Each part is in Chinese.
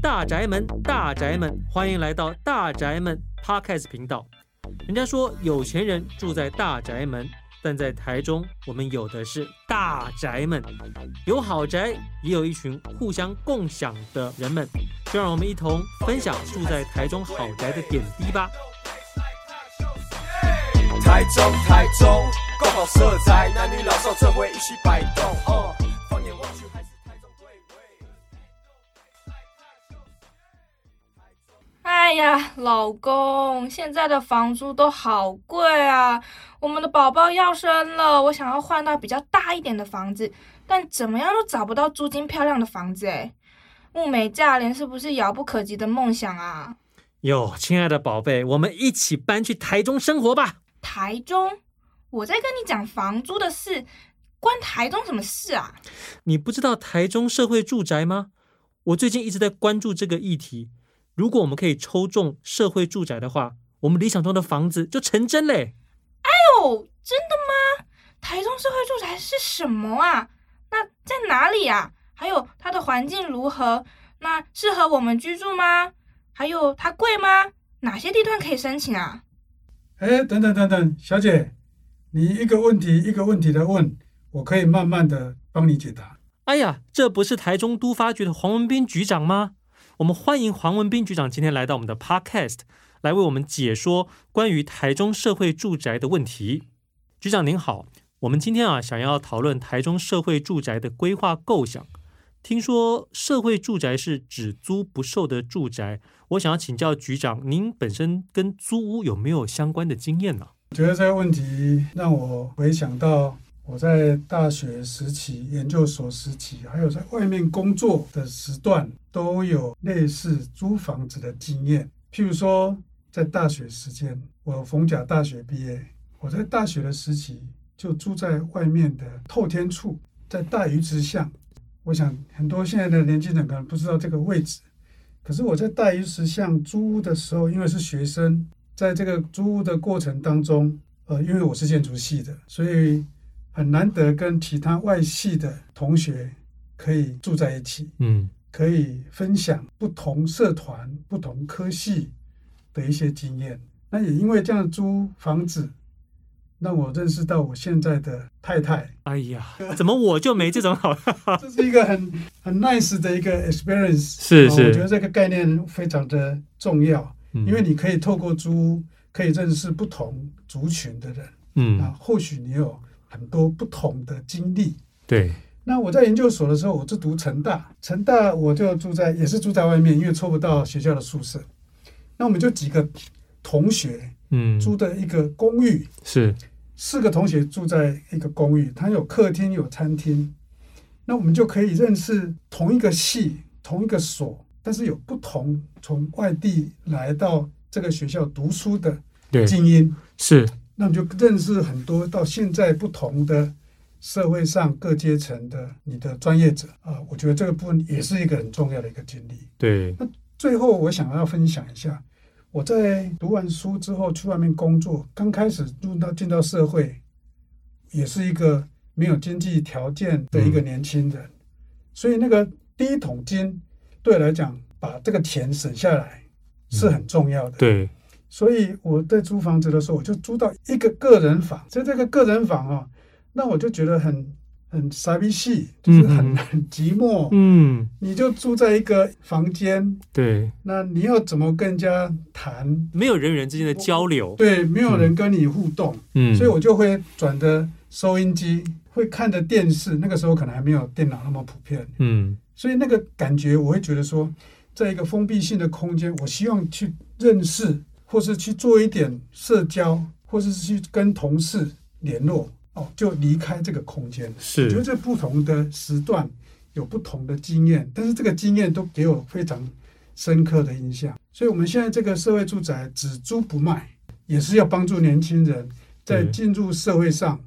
大宅门，大宅门，欢迎来到大宅门 Podcast 频道。人家说有钱人住在大宅门，但在台中，我们有的是大宅门，有豪宅，也有一群互相共享的人们。就让我们一同分享住在台中豪宅的点滴吧。台中，台中，够好色彩，男女老少这回一起摆动。哦，放眼望去还是台中贵贵。哎呀，老公，现在的房租都好贵啊！我们的宝宝要生了，我想要换到比较大一点的房子，但怎么样都找不到租金漂亮的房子哎。物美价廉是不是遥不可及的梦想啊？哟，亲爱的宝贝，我们一起搬去台中生活吧。台中？我在跟你讲房租的事，关台中什么事啊？你不知道台中社会住宅吗？我最近一直在关注这个议题。如果我们可以抽中社会住宅的话，我们理想中的房子就成真嘞。哎呦，真的吗？台中社会住宅是什么啊？那在哪里啊？还有它的环境如何？那适合我们居住吗？还有它贵吗？哪些地段可以申请啊？哎，等等等等，小姐，你一个问题一个问题的问，我可以慢慢的帮你解答。哎呀，这不是台中都发局的黄文斌局长吗？我们欢迎黄文斌局长今天来到我们的 Podcast，来为我们解说关于台中社会住宅的问题。局长您好，我们今天啊想要讨论台中社会住宅的规划构想。听说社会住宅是只租不售的住宅，我想要请教局长，您本身跟租屋有没有相关的经验呢？觉得这个问题让我回想到我在大学时期、研究所时期，还有在外面工作的时段，都有类似租房子的经验。譬如说，在大学时间，我逢甲大学毕业，我在大学的时期就住在外面的透天厝，在大鱼池巷。我想很多现在的年轻人可能不知道这个位置，可是我在大鱼石像租屋的时候，因为是学生，在这个租屋的过程当中，呃，因为我是建筑系的，所以很难得跟其他外系的同学可以住在一起，嗯，可以分享不同社团、不同科系的一些经验。那也因为这样租房子。让我认识到我现在的太太。哎呀，怎么我就没这种好？这是一个很很 nice 的一个 experience。是是，我觉得这个概念非常的重要，嗯、因为你可以透过租屋可以认识不同族群的人。嗯，啊，或许你有很多不同的经历。对。那我在研究所的时候，我就读成大，成大我就住在也是住在外面，因为抽不到学校的宿舍。那我们就几个同学，嗯，租的一个公寓是。四个同学住在一个公寓，它有客厅，有餐厅，那我们就可以认识同一个系、同一个所，但是有不同从外地来到这个学校读书的精英。是，那我们就认识很多到现在不同的社会上各阶层的你的专业者啊，我觉得这个部分也是一个很重要的一个经历。对，那最后我想要分享一下。我在读完书之后去外面工作，刚开始入到进到社会，也是一个没有经济条件的一个年轻人，嗯、所以那个第一桶金对我来讲，把这个钱省下来是很重要的。嗯、对，所以我在租房子的时候，我就租到一个个人房，在这个个人房啊，那我就觉得很。很傻逼气，就是很很寂寞。嗯，你就住在一个房间，对，那你要怎么跟人家谈？没有人与人之间的交流，对，没有人跟你互动。嗯，所以我就会转的收音机，会看着电视。那个时候可能还没有电脑那么普遍。嗯，所以那个感觉，我会觉得说，在一个封闭性的空间，我希望去认识，或是去做一点社交，或是去跟同事联络。哦，就离开这个空间。是，觉得这不同的时段有不同的经验，但是这个经验都给我非常深刻的印象。所以，我们现在这个社会住宅只租不卖，也是要帮助年轻人在进入社会上，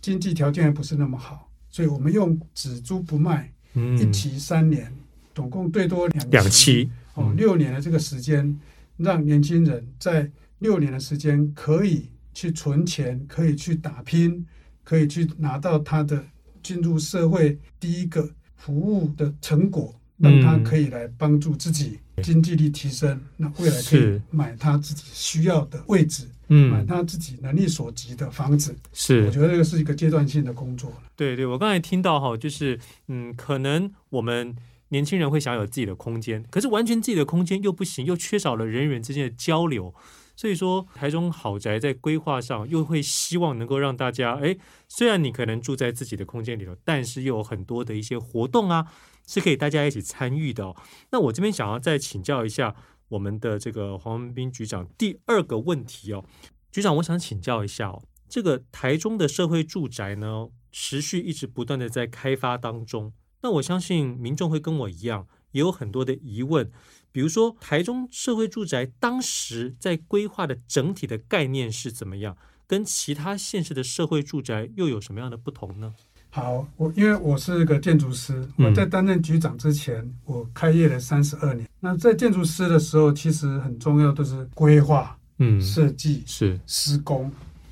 经济条件还不是那么好，所以我们用只租不卖，一期三年，总共最多两两期，哦，六年的这个时间，让年轻人在六年的时间可以去存钱，可以去打拼。可以去拿到他的进入社会第一个服务的成果，让他可以来帮助自己经济力提升，那未来可以买他自己需要的位置，嗯，买他自己能力所及的房子。是，我觉得这个是一个阶段性的工作。对对，我刚才听到哈，就是嗯，可能我们年轻人会想有自己的空间，可是完全自己的空间又不行，又缺少了人与人之间的交流。所以说，台中豪宅在规划上又会希望能够让大家，哎，虽然你可能住在自己的空间里头，但是又有很多的一些活动啊，是可以大家一起参与的哦。那我这边想要再请教一下我们的这个黄文斌局长第二个问题哦，局长，我想请教一下哦，这个台中的社会住宅呢，持续一直不断的在开发当中，那我相信民众会跟我一样，也有很多的疑问。比如说，台中社会住宅当时在规划的整体的概念是怎么样？跟其他县市的社会住宅又有什么样的不同呢？好，我因为我是个建筑师，我在担任局长之前，嗯、我开业了三十二年。那在建筑师的时候，其实很重要的是规划、嗯，设计是施工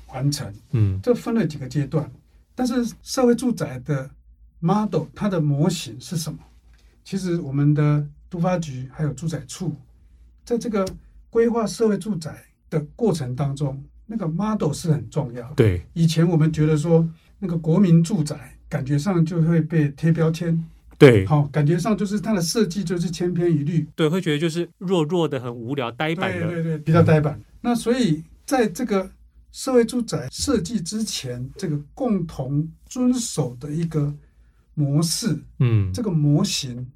完成，嗯，这分了几个阶段。但是社会住宅的 model 它的模型是什么？其实我们的。都发局还有住宅处，在这个规划社会住宅的过程当中，那个 model 是很重要的。对，以前我们觉得说那个国民住宅，感觉上就会被贴标签。对，好，感觉上就是它的设计就是千篇一律。对，会觉得就是弱弱的、很无聊、呆板的。对对对，比较呆板。嗯。那所以在这个社会住宅设计之前，这个共同遵守的一个模式，嗯，这个模型。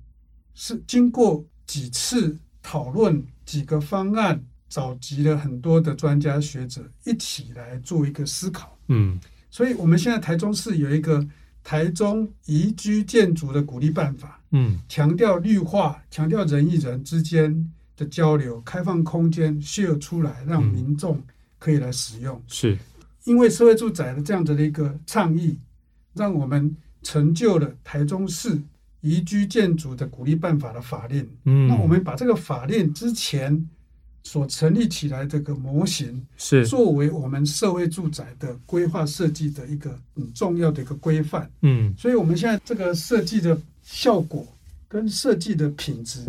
是经过几次讨论，几个方案，召集了很多的专家学者一起来做一个思考。嗯，所以我们现在台中市有一个台中宜居建筑的鼓励办法。嗯，强调绿化，强调人与人之间的交流，开放空间 share 出来，让民众可以来使用。是，因为社会住宅的这样子的一个倡议，让我们成就了台中市。宜居建筑的鼓励办法的法令，嗯，那我们把这个法令之前所成立起来这个模型，是。作为我们社会住宅的规划设计的一个很重要的一个规范，嗯，所以我们现在这个设计的效果跟设计的品质，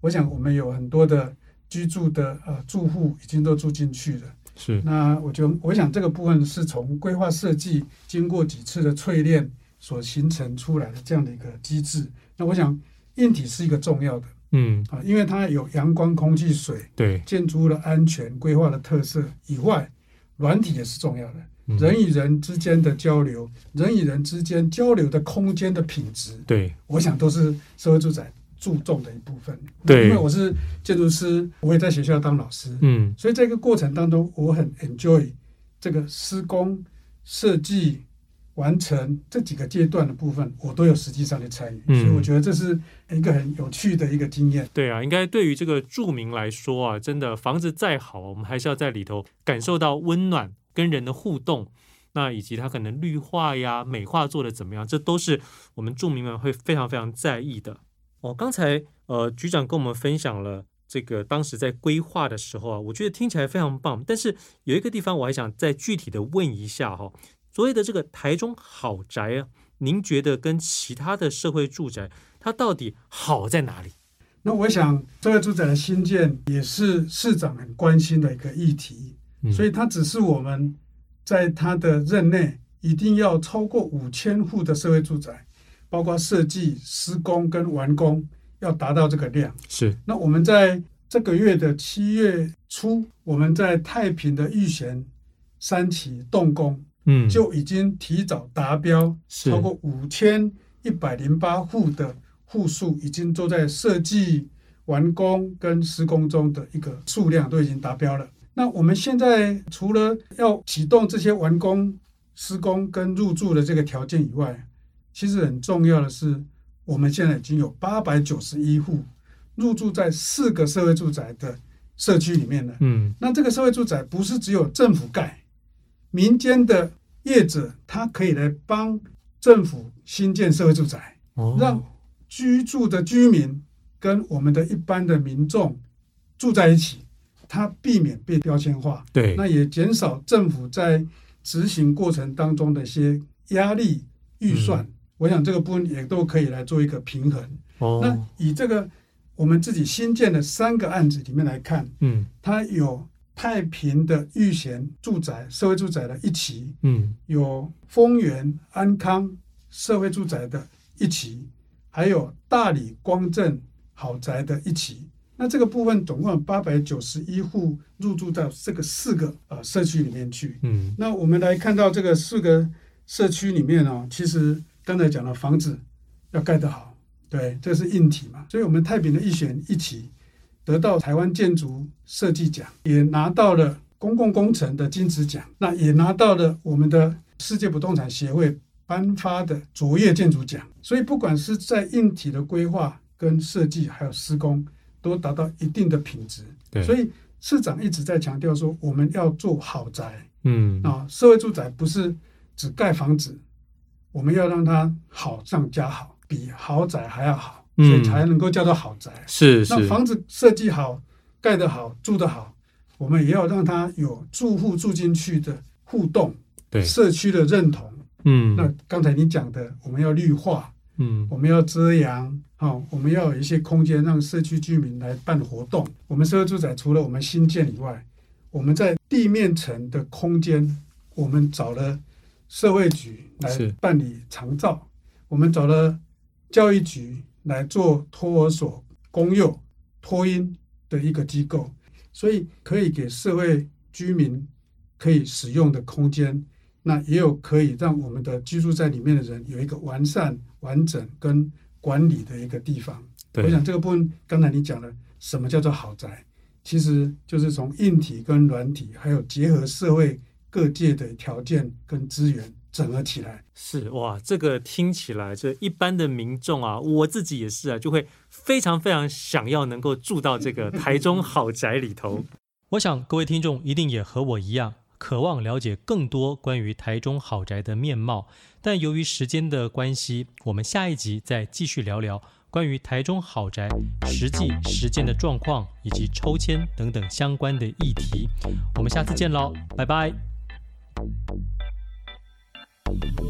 我想我们有很多的居住的呃住户已经都住进去了，是，那我就我想这个部分是从规划设计经过几次的淬炼。所形成出来的这样的一个机制，那我想硬体是一个重要的，嗯。啊，因为它有阳光、空气、水，对。建筑物的安全规划的特色以外，软体也是重要的，嗯、人与人之间的交流，人与人之间交流的空间的品质，对，我想都是社会住宅注重的一部分。对，因为我是建筑师，我也在学校当老师，嗯，所以这个过程当中，我很 enjoy 这个施工设计。完成这几个阶段的部分，我都有实际上的参与，嗯，所以我觉得这是一个很有趣的一个经验。对啊，应该对于这个住民来说啊，真的房子再好，我们还是要在里头感受到温暖跟人的互动，那以及它可能绿化呀、美化做的怎么样，这都是我们住民们会非常非常在意的。哦，刚才呃局长跟我们分享了这个当时在规划的时候啊，我觉得听起来非常棒，但是有一个地方我还想再具体的问一下哈。所谓的这个台中豪宅啊，您觉得跟其他的社会住宅，它到底好在哪里？那我想，社会住宅的新建也是市长很关心的一个议题，嗯、所以它只是我们在他的任内一定要超过五千户的社会住宅，包括设计、施工跟完工要达到这个量。是。那我们在这个月的七月初，我们在太平的玉贤三期动工。嗯，就已经提早达标，超过五千一百零八户的户数，已经都在设计、完工跟施工中的一个数量都已经达标了。那我们现在除了要启动这些完工、施工跟入住的这个条件以外，其实很重要的是，我们现在已经有八百九十一户入住在四个社会住宅的社区里面了。嗯，那这个社会住宅不是只有政府盖。民间的业者，他可以来帮政府新建社会住宅，让居住的居民跟我们的一般的民众住在一起，他避免被标签化。对，那也减少政府在执行过程当中的一些压力预算，我想这个部分也都可以来做一个平衡。哦，那以这个我们自己新建的三个案子里面来看，嗯，它有太平的育贤住宅社会住宅的一期，嗯，有丰原安康社会住宅的一期，还有大理光正好宅的一期。那这个部分总共有八百九十一户入住到这个四个呃社区里面去。嗯，那我们来看到这个四个社区里面哦，其实刚才讲了房子要盖得好。对，这是硬体嘛，所以我们太平的育贤一期得到台湾建筑设计奖，也拿到了公共工程的金质奖，那也拿到了我们的世界不动产协会颁发的卓越建筑奖。所以不管是在硬体的规划跟设计，还有施工，都达到一定的品质。对，所以市长一直在强调说，我们要做好宅。嗯啊，社会住宅不是只盖房子，我们要让它好上加好。比豪宅还要好，所以才能够叫做好宅。嗯、是是，那房子设计好、盖得好、住得好，我们也要让它有住户住进去的互动，对社区的认同。嗯，那刚才你讲的，我们要绿化，嗯，我们要遮阳，好，我们要有一些空间让社区居民来办活动。我们社会住宅除了我们新建以外，我们在地面层的空间，我们找了社会局来办理长照，我们找了。教育局来做托儿所公幼托婴的一个机构，所以可以给社会居民可以使用的空间，那也有可以让我们的居住在里面的人有一个完善、完整跟管理的一个地方。我想这个部分，刚才你讲了什么叫做豪宅，其实就是从硬体跟软体，还有结合社会各界的条件跟资源。整合起来是哇，这个听起来，这一般的民众啊，我自己也是啊，就会非常非常想要能够住到这个台中豪宅里头。我想各位听众一定也和我一样，渴望了解更多关于台中豪宅的面貌。但由于时间的关系，我们下一集再继续聊聊关于台中豪宅实际实践的状况以及抽签等等相关的议题。我们下次见喽，拜拜。Bye.